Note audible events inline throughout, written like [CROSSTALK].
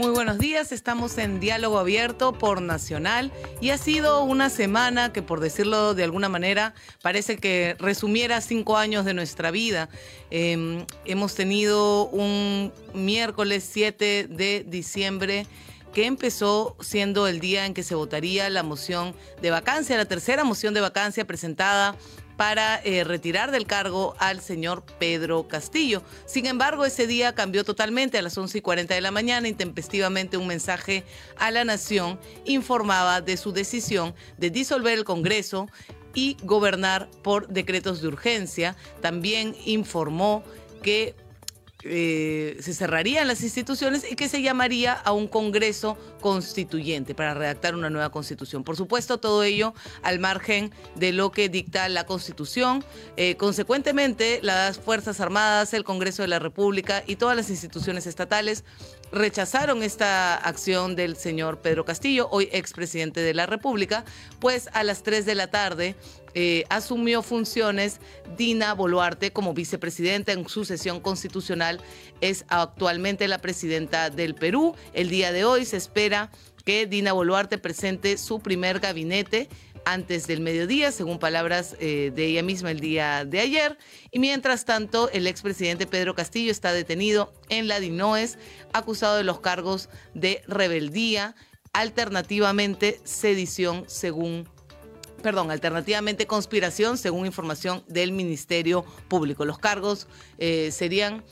Muy buenos días, estamos en diálogo abierto por Nacional y ha sido una semana que por decirlo de alguna manera parece que resumiera cinco años de nuestra vida. Em, hemos tenido un miércoles 7 de diciembre que empezó siendo el día en que se votaría la moción de vacancia, la tercera moción de vacancia presentada para eh, retirar del cargo al señor Pedro Castillo. Sin embargo, ese día cambió totalmente. A las 11 y 40 de la mañana, intempestivamente, un mensaje a la nación informaba de su decisión de disolver el Congreso y gobernar por decretos de urgencia. También informó que eh, se cerrarían las instituciones y que se llamaría a un Congreso constituyente para redactar una nueva constitución. Por supuesto, todo ello al margen de lo que dicta la constitución. Eh, consecuentemente, las Fuerzas Armadas, el Congreso de la República y todas las instituciones estatales rechazaron esta acción del señor Pedro Castillo, hoy expresidente de la República, pues a las 3 de la tarde eh, asumió funciones Dina Boluarte como vicepresidenta en su sesión constitucional. Es actualmente la presidenta del Perú. El día de hoy se espera que Dina Boluarte presente su primer gabinete antes del mediodía, según palabras eh, de ella misma el día de ayer. Y mientras tanto, el expresidente Pedro Castillo está detenido en la DINOES, acusado de los cargos de rebeldía, alternativamente sedición, según perdón, alternativamente conspiración, según información del Ministerio Público. Los cargos eh, serían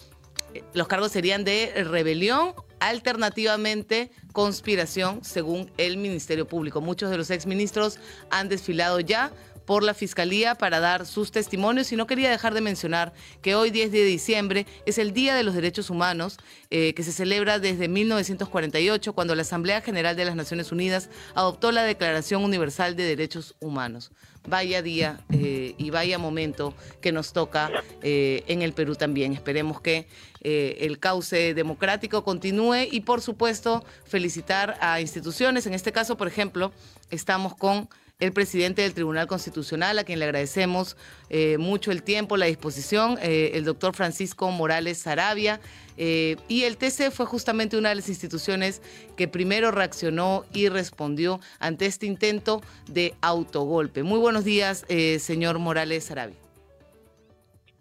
los cargos serían de rebelión, alternativamente conspiración, según el Ministerio Público. Muchos de los exministros han desfilado ya por la Fiscalía para dar sus testimonios y no quería dejar de mencionar que hoy 10 de diciembre es el Día de los Derechos Humanos eh, que se celebra desde 1948 cuando la Asamblea General de las Naciones Unidas adoptó la Declaración Universal de Derechos Humanos. Vaya día eh, y vaya momento que nos toca eh, en el Perú también. Esperemos que el cauce democrático continúe y por supuesto felicitar a instituciones. En este caso, por ejemplo, estamos con el presidente del Tribunal Constitucional, a quien le agradecemos eh, mucho el tiempo, la disposición, eh, el doctor Francisco Morales Sarabia. Eh, y el TC fue justamente una de las instituciones que primero reaccionó y respondió ante este intento de autogolpe. Muy buenos días, señor Morales Sarabia.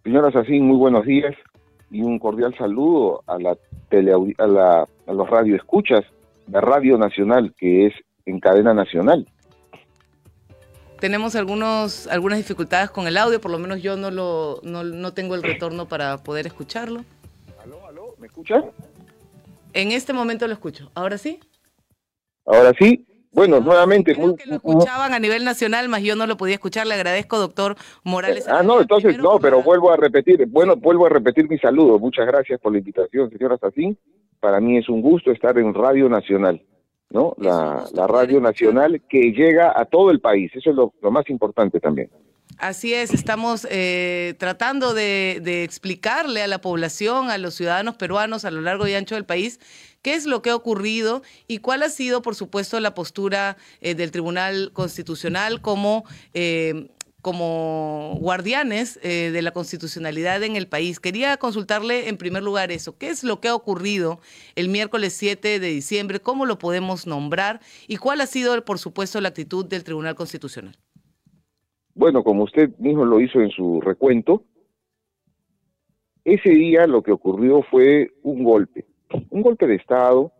Señora Sacín, muy buenos días y un cordial saludo a la tele, a, la, a los radioescuchas de Radio Nacional, que es en cadena nacional tenemos algunos, algunas dificultades con el audio, por lo menos yo no, lo, no, tengo el retorno para poder escucharlo. ¿Aló, aló? ¿Me escuchan? En este momento lo escucho. ¿Ahora sí? Ahora sí. Bueno, nuevamente. Creo que lo escuchaban a nivel nacional, más yo no lo podía escuchar. Le agradezco, doctor Morales. Ah, no, entonces no, pero vuelvo a repetir. Bueno, vuelvo a repetir mi saludo. Muchas gracias por la invitación, señora Sacín. Para mí es un gusto estar en Radio Nacional. ¿No? La, radio nacional que llega a todo el país. Eso es lo, más importante también. Así es, estamos eh, tratando de, explicarle a la población, a los ciudadanos peruanos a lo largo y ancho del país, qué es lo que ha ocurrido y cuál ha sido, por supuesto, la postura eh, del Tribunal Constitucional como eh, como guardianes eh, de la constitucionalidad en el país. Quería consultarle en primer lugar eso, ¿qué es lo que ha ocurrido el miércoles 7 de diciembre? ¿Cómo lo podemos nombrar? ¿Y cuál ha sido, por supuesto, la actitud del Tribunal Constitucional? Bueno, como usted mismo lo hizo en su recuento, ese día lo que ocurrió fue un golpe, un golpe de Estado,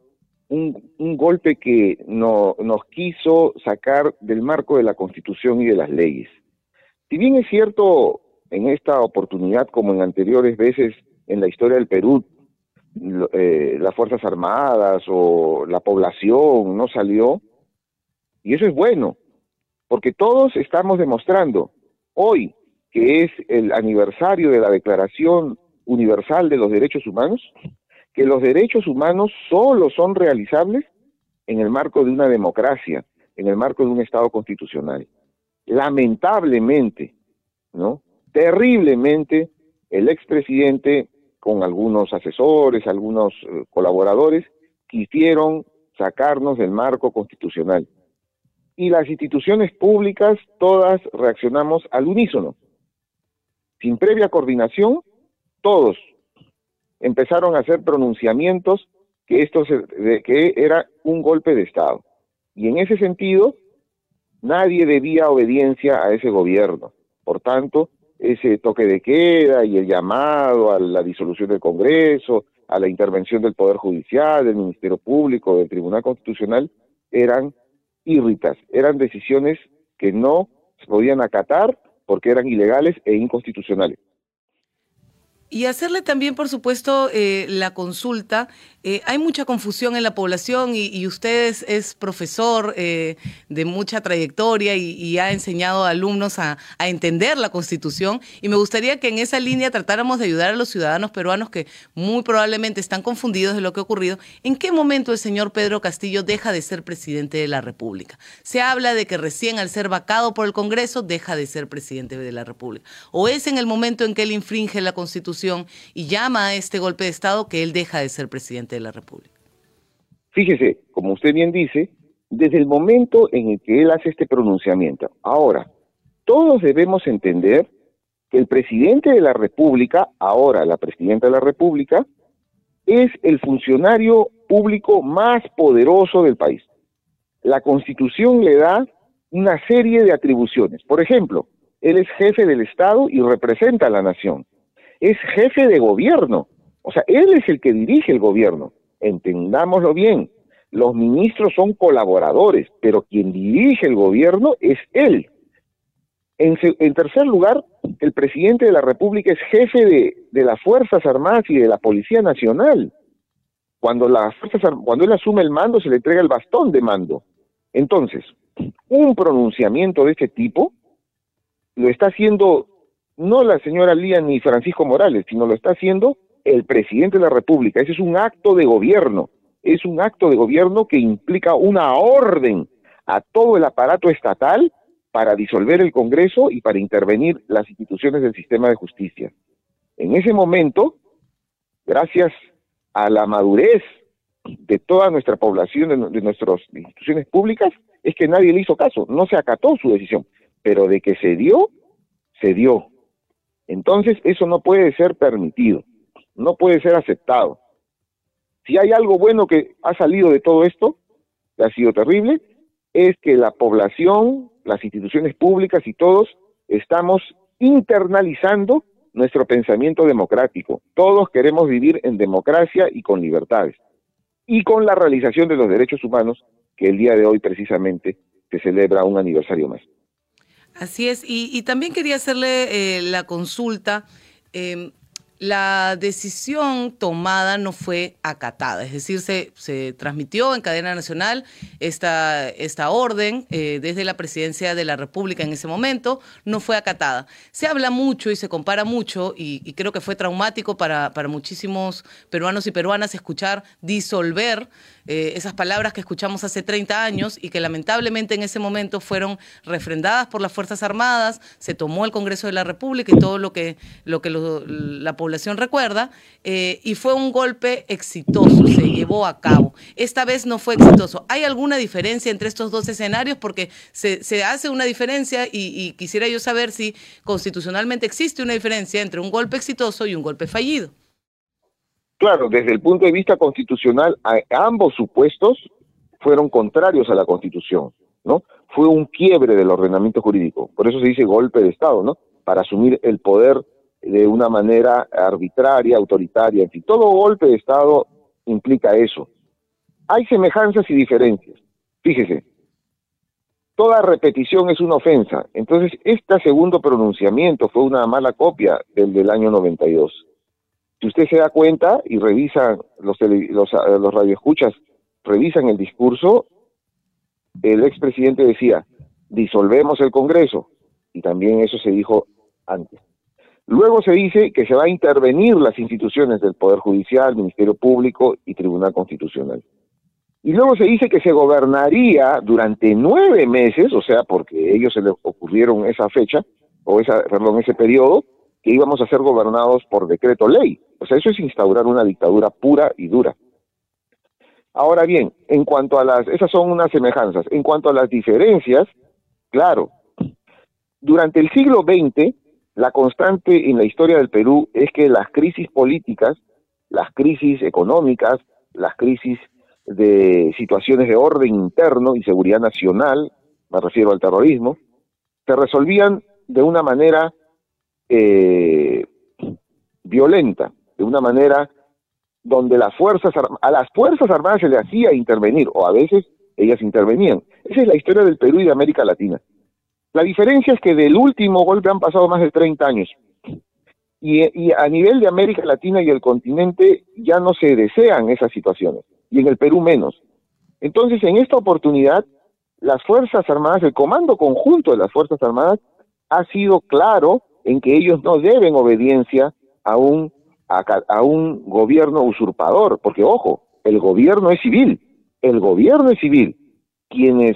un, un golpe que no, nos quiso sacar del marco de la Constitución y de las leyes. Si bien es cierto, en esta oportunidad, como en anteriores veces en la historia del Perú, eh, las Fuerzas Armadas o la población no salió, y eso es bueno, porque todos estamos demostrando hoy, que es el aniversario de la Declaración Universal de los Derechos Humanos, que los derechos humanos solo son realizables en el marco de una democracia, en el marco de un Estado constitucional lamentablemente, ¿no? Terriblemente, el expresidente, con algunos asesores, algunos eh, colaboradores, quisieron sacarnos del marco constitucional. Y las instituciones públicas todas reaccionamos al unísono. Sin previa coordinación, todos empezaron a hacer pronunciamientos que esto se, que era un golpe de Estado. Y en ese sentido, nadie debía obediencia a ese gobierno. Por tanto, ese toque de queda y el llamado a la disolución del Congreso, a la intervención del Poder Judicial, del Ministerio Público, del Tribunal Constitucional, eran irritas, eran decisiones que no se podían acatar porque eran ilegales e inconstitucionales. Y hacerle también, por supuesto, eh, la consulta. Eh, hay mucha confusión en la población y, usted es, profesor eh, de mucha trayectoria y, ha enseñado a alumnos a, entender la Constitución. Y me gustaría que en esa línea tratáramos de ayudar a los ciudadanos peruanos que muy probablemente están confundidos de lo que ha ocurrido. ¿En qué momento el señor Pedro Castillo deja de ser presidente de la República? Se habla de que recién al ser vacado por el Congreso deja de ser presidente de la República. ¿O es en el momento en que él infringe la Constitución? Y llama a este golpe de Estado que él deja de ser presidente de la República. Fíjese, como usted bien dice, desde el momento en el que él hace este pronunciamiento. Ahora, todos debemos entender que el presidente de la República, ahora la presidenta de la República, es el funcionario público más poderoso del país. La constitución le da una serie de atribuciones. Por ejemplo, él es jefe del Estado y representa a la nación es jefe de gobierno. O sea, él es el que dirige el gobierno. Entendámoslo bien. Los ministros son colaboradores, pero quien dirige el gobierno es él. En, tercer lugar, el presidente de la República es jefe de, las Fuerzas Armadas y de la Policía Nacional. Cuando, las cuando él asume el mando, se le entrega el bastón de mando. Entonces, un pronunciamiento de este tipo lo está haciendo no la señora Lía ni Francisco Morales, sino lo está haciendo el presidente de la República. Ese es un acto de gobierno, es un acto de gobierno que implica una orden a todo el aparato estatal para disolver el Congreso y para intervenir las instituciones del sistema de justicia. En ese momento, gracias a la madurez de toda nuestra población, de, nuestras instituciones públicas, es que nadie le hizo caso, no se acató su decisión, pero de que se dio, se dio. Entonces, eso no puede ser permitido, no puede ser aceptado. Si hay algo bueno que ha salido de todo esto, que ha sido terrible, es que la población, las instituciones públicas y todos estamos internalizando nuestro pensamiento democrático. Todos queremos vivir en democracia y con libertades. Y con la realización de los derechos humanos, que el día de hoy precisamente se celebra un aniversario más. Así es, y, también quería hacerle eh, la consulta. Em, la decisión tomada no fue acatada, es decir, se, se transmitió en cadena nacional esta, esta orden eh, desde la presidencia de la República en ese momento, no fue acatada. Se habla mucho y se compara mucho, y, creo que fue traumático para, para, muchísimos peruanos y peruanas escuchar disolver eh, esas palabras que escuchamos hace 30 años y que lamentablemente en ese momento fueron refrendadas por las Fuerzas Armadas, se tomó el Congreso de la República y todo lo que, lo que la población recuerda, eh, y fue un golpe exitoso, se llevó a cabo. Esta vez no fue exitoso. ¿Hay alguna diferencia entre estos dos escenarios? Porque se, hace una diferencia y, quisiera yo saber si constitucionalmente existe una diferencia entre un golpe exitoso y un golpe fallido. Claro, desde el punto de vista constitucional, ambos supuestos fueron contrarios a la Constitución, ¿no? Fue un quiebre del ordenamiento jurídico, por eso se dice golpe de Estado, ¿no? Para asumir el poder de una manera arbitraria, autoritaria, en todo golpe de Estado implica eso. Hay semejanzas y diferencias. Fíjese, toda repetición es una ofensa. Entonces, este segundo pronunciamiento fue una mala copia del del año 92. Si usted se da cuenta y revisa los, los, los radioescuchas, revisan el discurso, el expresidente decía, disolvemos el Congreso, y también eso se dijo antes. Luego se dice que se va a intervenir las instituciones del Poder Judicial, Ministerio Público y Tribunal Constitucional. Y luego se dice que se gobernaría durante nueve meses, o sea, porque ellos se les ocurrieron esa fecha, o esa, perdón, ese periodo, que íbamos a ser gobernados por decreto ley. O sea, eso es instaurar una dictadura pura y dura. Ahora bien, en cuanto a las, esas son unas semejanzas. En cuanto a las diferencias, claro, durante el siglo XX la constante en la historia del Perú es que las crisis políticas, las crisis económicas, las crisis de situaciones de orden interno y seguridad nacional, me refiero al terrorismo, se resolvían de una manera eh, violenta, de una manera donde las fuerzas a las fuerzas armadas se le hacía intervenir o a veces ellas intervenían. Esa es la historia del Perú y de América Latina. La diferencia es que del último golpe han pasado más de 30 años. Y, a nivel de América Latina y el continente ya no se desean esas situaciones, y en el Perú menos. Entonces, en esta oportunidad, las Fuerzas Armadas, el Comando Conjunto de las Fuerzas Armadas, ha sido claro en que ellos no deben obediencia a un, a un gobierno usurpador, porque ojo, el gobierno es civil, el gobierno es civil. Quienes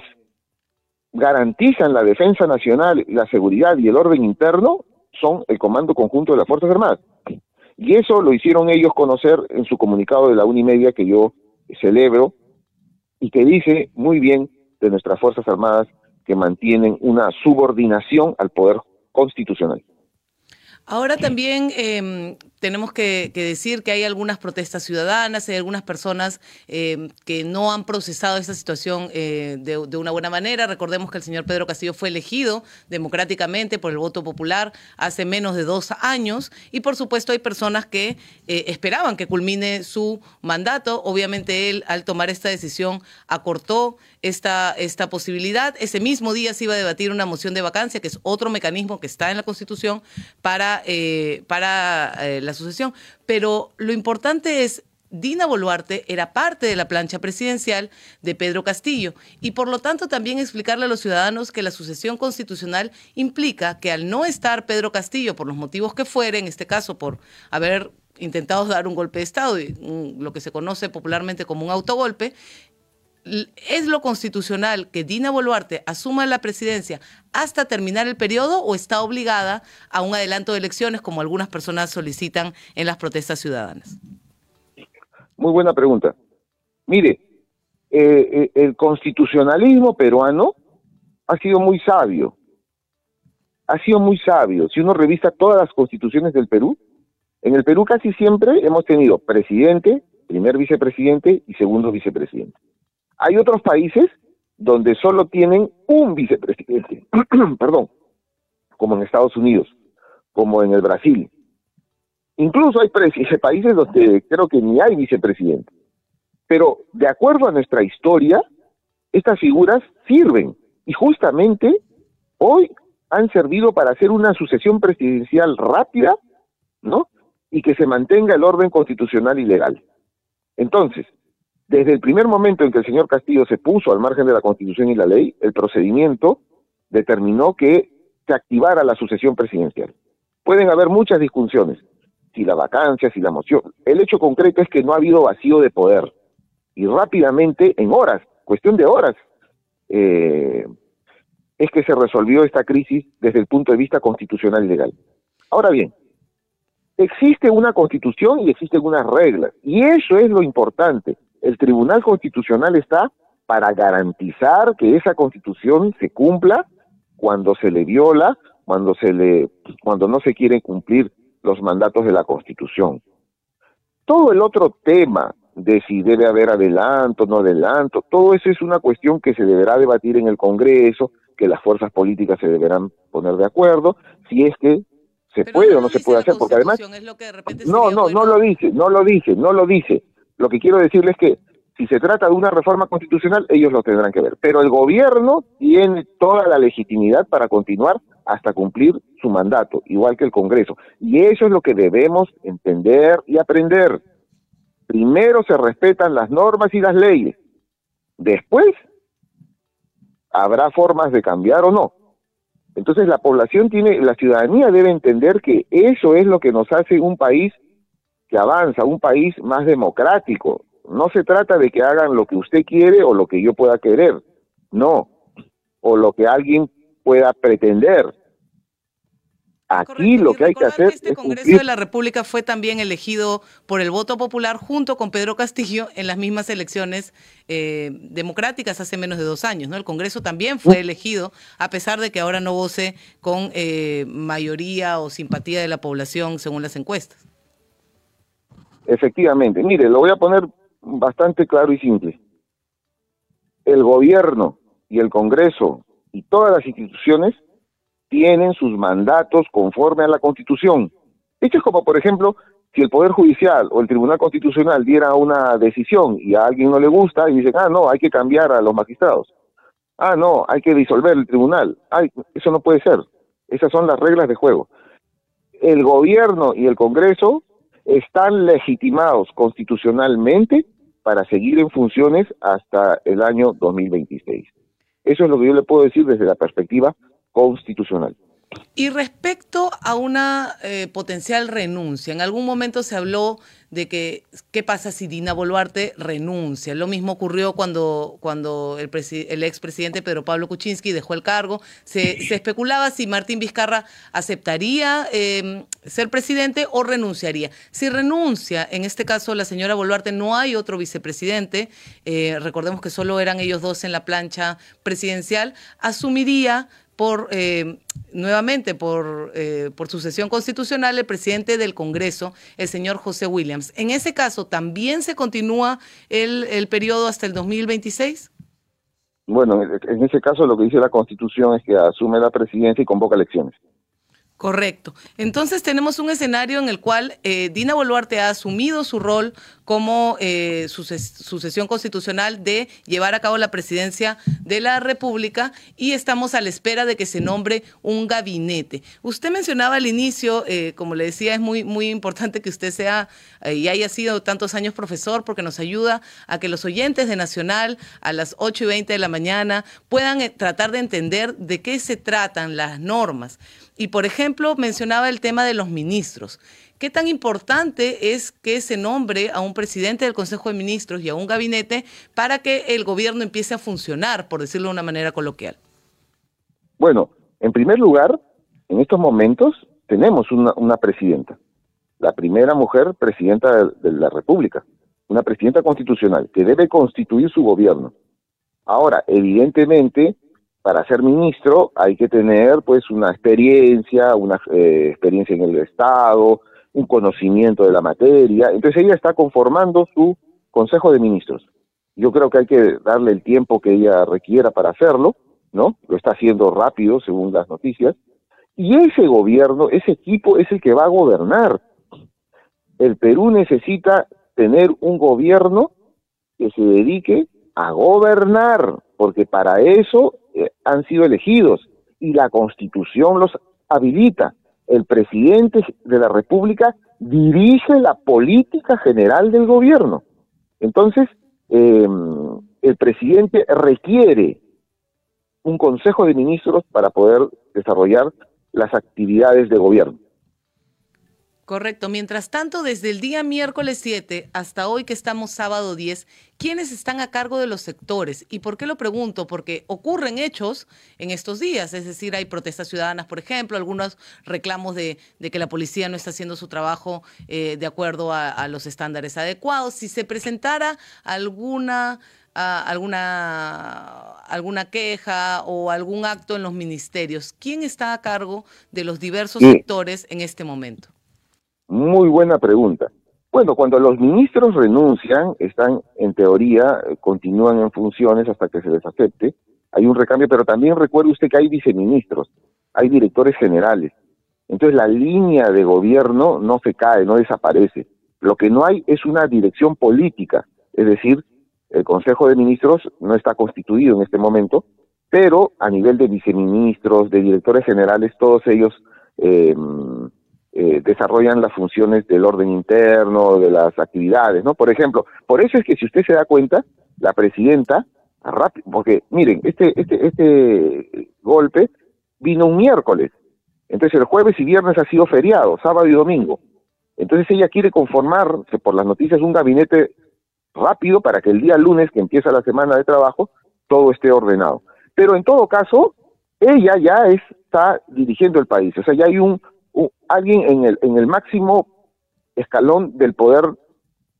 garantizan la defensa nacional, la seguridad y el orden interno son el Comando Conjunto de las Fuerzas Armadas. Y eso lo hicieron ellos conocer en su comunicado de la Unimedia que yo celebro y que dice muy bien de nuestras Fuerzas Armadas que mantienen una subordinación al poder constitucional. Ahora también em, tenemos que, decir que hay algunas protestas ciudadanas, hay algunas personas em, que no han procesado esta situación eh, de, una buena manera. Recordemos que el señor Pedro Castillo fue elegido democráticamente por el voto popular hace menos de dos años y por supuesto hay personas que eh, esperaban que culmine su mandato. Obviamente él al tomar esta decisión acortó esta, esta posibilidad. Ese mismo día se iba a debatir una moción de vacancia, que es otro mecanismo que está en la Constitución para, eh, para eh, la sucesión. Pero lo importante es Dina Boluarte era parte de la plancha presidencial de Pedro Castillo y por lo tanto también explicarle a los ciudadanos que la sucesión constitucional implica que al no estar Pedro Castillo por los motivos que fuere, en este caso por haber intentado dar un golpe de Estado, lo que se conoce popularmente como un autogolpe, ¿Es lo constitucional que Dina Boluarte asuma la presidencia hasta terminar el periodo o está obligada a un adelanto de elecciones como algunas personas solicitan en las protestas ciudadanas? Muy buena pregunta. Mire, eh, eh, el constitucionalismo peruano ha sido muy sabio. Ha sido muy sabio. Si uno revisa todas las constituciones del Perú, en el Perú casi siempre hemos tenido presidente, primer vicepresidente y segundo vicepresidente. Hay otros países donde solo tienen un vicepresidente, [CLEARS THROAT] perdón, como en Estados Unidos, como en el Brasil. Incluso hay países donde creo que ni hay vicepresidente. Pero de acuerdo a nuestra historia, estas figuras sirven y justamente hoy han servido para hacer una sucesión presidencial rápida, ¿no? Y que se mantenga el orden constitucional y legal. Entonces, desde el primer momento en que el señor Castillo se puso al margen de la Constitución y la ley, el procedimiento determinó que se activara la sucesión presidencial. Pueden haber muchas discusiones, si la vacancia, si la moción. El hecho concreto es que no ha habido vacío de poder. Y rápidamente, en horas, cuestión de horas, eh, es que se resolvió esta crisis desde el punto de vista constitucional y legal. Ahora bien, existe una constitución y existen unas reglas, y eso es lo importante el Tribunal Constitucional está para garantizar que esa constitución se cumpla cuando se le viola, cuando se le cuando no se quieren cumplir los mandatos de la Constitución. Todo el otro tema de si debe haber adelanto, no adelanto, todo eso es una cuestión que se deberá debatir en el Congreso, que las fuerzas políticas se deberán poner de acuerdo, si es que se puede o no se puede hacer, porque además... no, no, no lo dice, no lo dice, no lo dice. Lo que quiero decirles es que si se trata de una reforma constitucional, ellos lo tendrán que ver. Pero el gobierno tiene toda la legitimidad para continuar hasta cumplir su mandato, igual que el Congreso. Y eso es lo que debemos entender y aprender. Primero se respetan las normas y las leyes. Después habrá formas de cambiar o no. Entonces la población tiene, la ciudadanía debe entender que eso es lo que nos hace un país que avanza, un país más democrático. No se trata de que hagan lo que usted quiere o lo que yo pueda querer, no, o lo que alguien pueda pretender. Aquí lo que hay que hacer que este Congreso de la República fue también elegido por el voto popular junto con Pedro Castillo en las mismas elecciones eh, democráticas hace menos de dos años. ¿no? El Congreso también fue elegido, a pesar de que ahora no voce con eh, mayoría o simpatía de la población según las encuestas. Efectivamente, mire, lo voy a poner bastante claro y simple. El gobierno y el Congreso y todas las instituciones tienen sus mandatos conforme a la Constitución. Esto es como, por ejemplo, si el Poder Judicial o el Tribunal Constitucional diera una decisión y a alguien no le gusta y dicen, ah, no, hay que cambiar a los magistrados. Ah, no, hay que disolver el tribunal. Ay, eso no puede ser. Esas son las reglas de juego. El gobierno y el Congreso están legitimados constitucionalmente para seguir en funciones hasta el año 2026. Eso es lo que yo le puedo decir desde la perspectiva constitucional. Y respecto a una eh, potencial renuncia, en algún momento se habló de que qué pasa si Dina Boluarte renuncia. Lo mismo ocurrió cuando, cuando el, el expresidente Pedro Pablo Kuczynski dejó el cargo. Se, especulaba si Martín Vizcarra aceptaría em, ser presidente o renunciaría. Si renuncia, en este caso la señora Boluarte, no hay otro vicepresidente, eh, recordemos que solo eran ellos dos en la plancha presidencial, asumiría por eh, nuevamente por, eh, por sucesión constitucional el presidente del Congreso, el señor José Williams. En ese caso, ¿también se continúa el, el periodo hasta el 2026? Bueno, en ese caso lo que dice la Constitución es que asume la presidencia y convoca elecciones. Correcto. Entonces tenemos un escenario en el cual eh, Dina Boluarte ha asumido su rol como eh, sucesión constitucional de llevar a cabo la presidencia de la República y estamos a la espera de que se nombre un gabinete. Usted mencionaba al inicio, eh, como le decía, es muy, muy importante que usted sea y haya sido tantos años profesor porque nos ayuda a que los oyentes de Nacional a las 8 y 20 de la mañana puedan tratar de entender de qué se tratan las normas. Y, por ejemplo, mencionaba el tema de los ministros. ¿Qué tan importante es que se nombre a un presidente del Consejo de Ministros y a un gabinete para que el gobierno empiece a funcionar, por decirlo de una manera coloquial? Bueno, en primer lugar, en estos momentos tenemos una, presidenta, la primera mujer presidenta de la República, una presidenta constitucional que debe constituir su gobierno. Ahora, evidentemente, para ser ministro hay que tener pues una experiencia, una eh, experiencia en el Estado, un conocimiento de la materia. Entonces ella está conformando su Consejo de Ministros. Yo creo que hay que darle el tiempo que ella requiera para hacerlo, ¿no? Lo está haciendo rápido, según las noticias. Y ese gobierno, ese equipo es el que va a gobernar. El Perú necesita tener un gobierno que se dedique a gobernar, porque para eso eh, han sido elegidos y la constitución los habilita. El presidente de la República dirige la política general del gobierno. Entonces, em, el presidente requiere un consejo de ministros para poder desarrollar las actividades de gobierno. Correcto. Mientras tanto, desde el día miércoles 7 hasta hoy que estamos sábado 10, ¿quiénes están a cargo de los sectores? ¿Y por qué lo pregunto? Porque ocurren hechos en estos días, es decir, hay protestas ciudadanas, por ejemplo, algunos reclamos de, que la policía no está haciendo su trabajo eh, de acuerdo a, los estándares adecuados. Si se presentara alguna... alguna, alguna queja o algún acto en los ministerios. ¿Quién está a cargo de los diversos sectores en este momento? Muy buena pregunta. Bueno, cuando los ministros renuncian, están en teoría, eh, continúan en funciones hasta que se les acepte. Hay un recambio, pero también recuerde usted que hay viceministros, hay directores generales. Entonces la línea de gobierno no se cae, no desaparece. Lo que no hay es una dirección política, es decir, el Consejo de Ministros no está constituido en este momento, pero a nivel de viceministros, de directores generales, todos ellos eh, eh, desarrollan las funciones del orden interno, de las actividades, ¿no? Por ejemplo, por eso es que si usted se da cuenta, la presidenta, rápido, porque miren, este, este, este golpe vino un miércoles, entonces el jueves y viernes ha sido feriado, sábado y domingo. Entonces ella quiere conformarse por las noticias un gabinete rápido para que el día lunes que empieza la semana de trabajo todo esté ordenado. Pero en todo caso, ella ya está dirigiendo el país, o sea, ya hay un alguien en el, en el máximo escalón del poder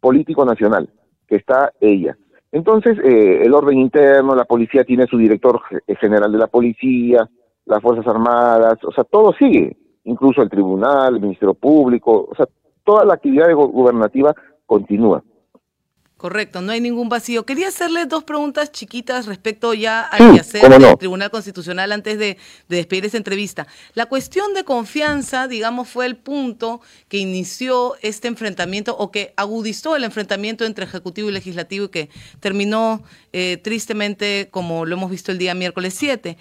político nacional, que está ella. Entonces, eh, el orden interno, la policía tiene su director eh, general de la policía, las Fuerzas Armadas, o sea, todo sigue, incluso el tribunal, el Ministerio Público, o sea, toda la actividad gubernativa continúa. Correcto, no hay ningún vacío. Quería hacerle dos preguntas chiquitas respecto ya al hacer del Tribunal Constitucional antes de, despedir esta entrevista. La cuestión de confianza, digamos, fue el punto que inició este enfrentamiento o que agudizó el enfrentamiento entre Ejecutivo y Legislativo y que terminó eh, tristemente como lo hemos visto el día miércoles 7.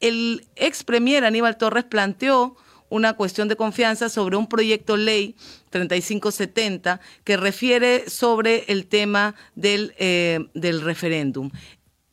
El ex premier Aníbal Torres planteó una cuestión de confianza sobre un proyecto ley 3570 que refiere sobre el tema del, eh, del referéndum.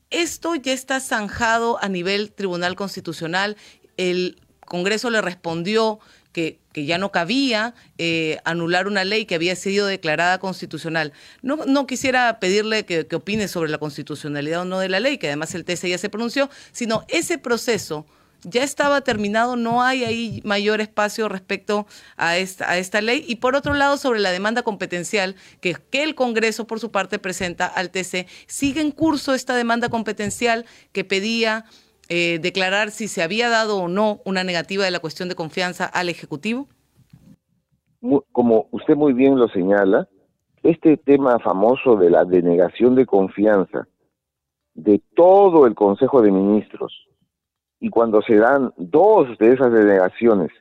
Esto ya está zanjado a nivel Tribunal Constitucional. El Congreso le respondió que, que ya no cabía eh, anular una ley que había sido declarada constitucional. No, no quisiera pedirle que, que opine sobre la constitucionalidad o no de la ley, que además el TC ya se pronunció, sino ese proceso ya estaba terminado, no hay ahí mayor espacio respecto a esta, a esta ley. Y por otro lado, sobre la demanda competencial que, que el Congreso, por su parte, presenta al TC, sigue en curso esta demanda competencial que pedía eh, declarar si se había dado o no una negativa de la cuestión de confianza al Ejecutivo. Como usted muy bien lo señala, este tema famoso de la denegación de confianza de todo el Consejo de Ministros, y cuando se dan dos de esas delegaciones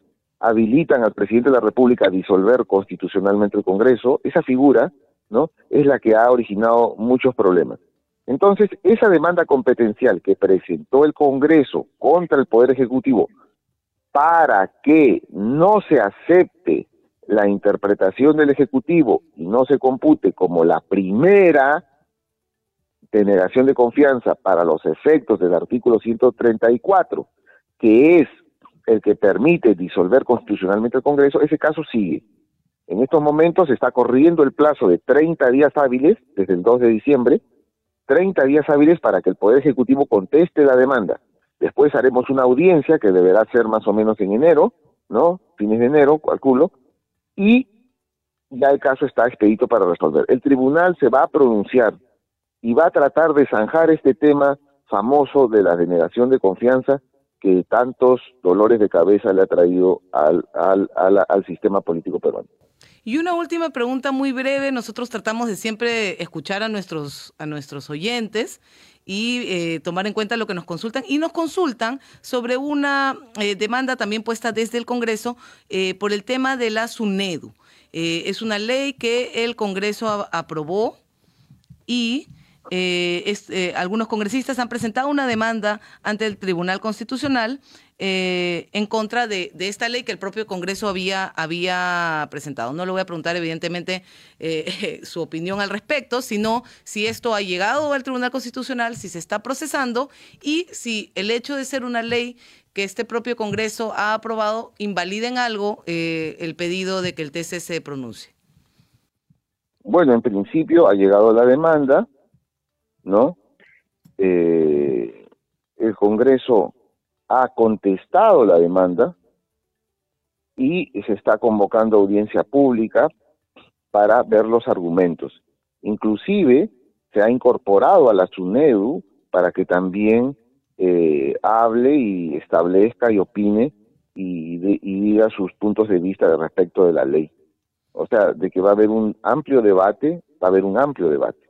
habilitan al presidente de la República a disolver constitucionalmente el Congreso, esa figura, ¿no? Es la que ha originado muchos problemas. Entonces, esa demanda competencial que presentó el Congreso contra el Poder Ejecutivo para que no se acepte la interpretación del Ejecutivo y no se compute como la primera denegación de confianza para los efectos del artículo 134, que es el que permite disolver constitucionalmente el Congreso, ese caso sigue. En estos momentos está corriendo el plazo de 30 días hábiles, desde el 2 de diciembre, 30 días hábiles para que el Poder Ejecutivo conteste la demanda. Después haremos una audiencia que deberá ser más o menos en enero, ¿no? Fines de enero, calculo, y ya el caso está expedito para resolver. El tribunal se va a pronunciar y va a tratar de zanjar este tema famoso de la denegación de confianza que tantos dolores de cabeza le ha traído al, al, al, sistema político peruano. Y una última pregunta muy breve. Nosotros tratamos de siempre escuchar a nuestros, a nuestros oyentes y eh, tomar en cuenta lo que nos consultan. Y nos consultan sobre una eh, demanda también puesta desde el Congreso eh, por el tema de la SUNEDU. es una ley que el Congreso aprobó y eh, eh, algunos congresistas han presentado una demanda ante el Tribunal Constitucional eh, en contra de, esta ley que el propio Congreso había, presentado. No le voy a preguntar, evidentemente, [LAUGHS] su opinión al respecto, sino si esto ha llegado al Tribunal Constitucional, si se está procesando y si el hecho de ser una ley que este propio Congreso ha aprobado invalida en algo el pedido de que el TC se pronuncie. Bueno, en principio ha llegado la demanda ¿no? Eh, el Congreso ha contestado la demanda y se está convocando audiencia pública para ver los argumentos. Inclusive se ha incorporado a la SUNEDU para que también eh, hable y establezca y opine y, y diga sus puntos de vista respecto de la ley. O sea, de que va a haber un amplio debate, va a haber un amplio debate.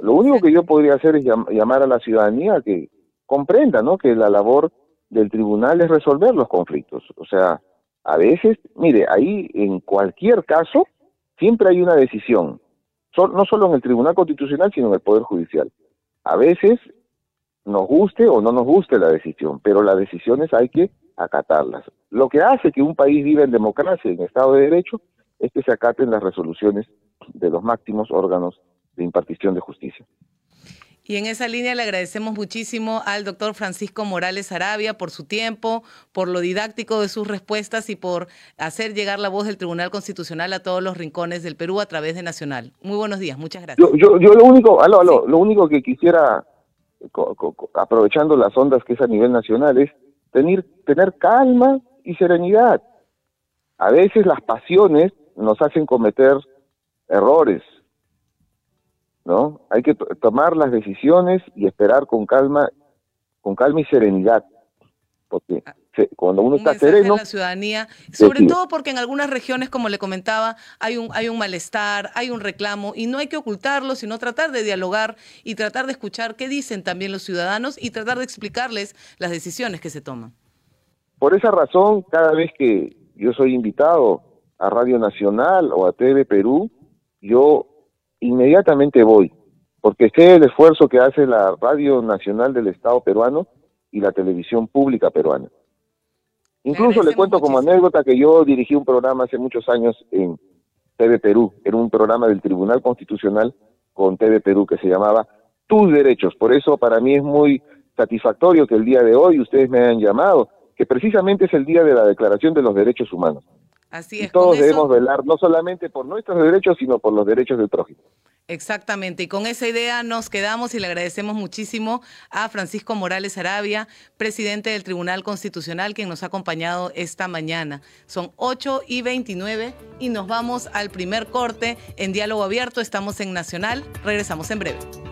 Lo único que yo podría hacer es llamar a la ciudadanía a que comprenda, ¿no? Que la labor del tribunal es resolver los conflictos. O sea, a veces, mire, ahí en cualquier caso siempre hay una decisión, no solo en el Tribunal Constitucional, sino en el Poder Judicial. A veces nos guste o no nos guste la decisión, pero las decisiones hay que acatarlas. Lo que hace que un país viva en democracia, en Estado de Derecho, es que se acaten las resoluciones de los máximos órganos de impartición de justicia. Y en esa línea le agradecemos muchísimo al doctor Francisco Morales Arabia por su tiempo, por lo didáctico de sus respuestas y por hacer llegar la voz del Tribunal Constitucional a todos los rincones del Perú a través de Nacional. Muy buenos días, muchas gracias. Yo, yo, lo único, aló, aló, lo único que quisiera, aprovechando las ondas que es a nivel nacional, es tener, tener calma y serenidad. A veces las pasiones nos hacen cometer errores, ¿no? Hay que tomar las decisiones y esperar con calma, con calma y serenidad, porque ah. cuando uno está sereno. la ciudadanía, sobre todo porque en algunas regiones, como le comentaba, hay un, hay un malestar, hay un reclamo y no hay que ocultarlo, sino tratar de dialogar y tratar de escuchar qué dicen también los ciudadanos y tratar de explicarles las decisiones que se toman. Por esa razón, cada vez que yo soy invitado a Radio Nacional o a TV Perú, yo inmediatamente voy, porque sé el esfuerzo que hace la Radio Nacional del Estado peruano y la televisión pública peruana. Incluso le cuento como anécdota que yo dirigí un programa hace muchos años en TV Perú, era un programa del Tribunal Constitucional con TV Perú que se llamaba Tus Derechos. Por eso para mí es muy satisfactorio que el día de hoy ustedes me hayan llamado, que precisamente es el día de la Declaración de los Derechos Humanos. Así es. Y todos debemos velar no solamente por nuestros derechos, sino por los derechos del prójimo. Exactamente, y con esa idea nos quedamos y le agradecemos muchísimo a Francisco Morales Arabia, presidente del Tribunal Constitucional, quien nos ha acompañado esta mañana. Son 8 y 29 y nos vamos al primer corte en diálogo abierto. Estamos en Nacional, regresamos en breve.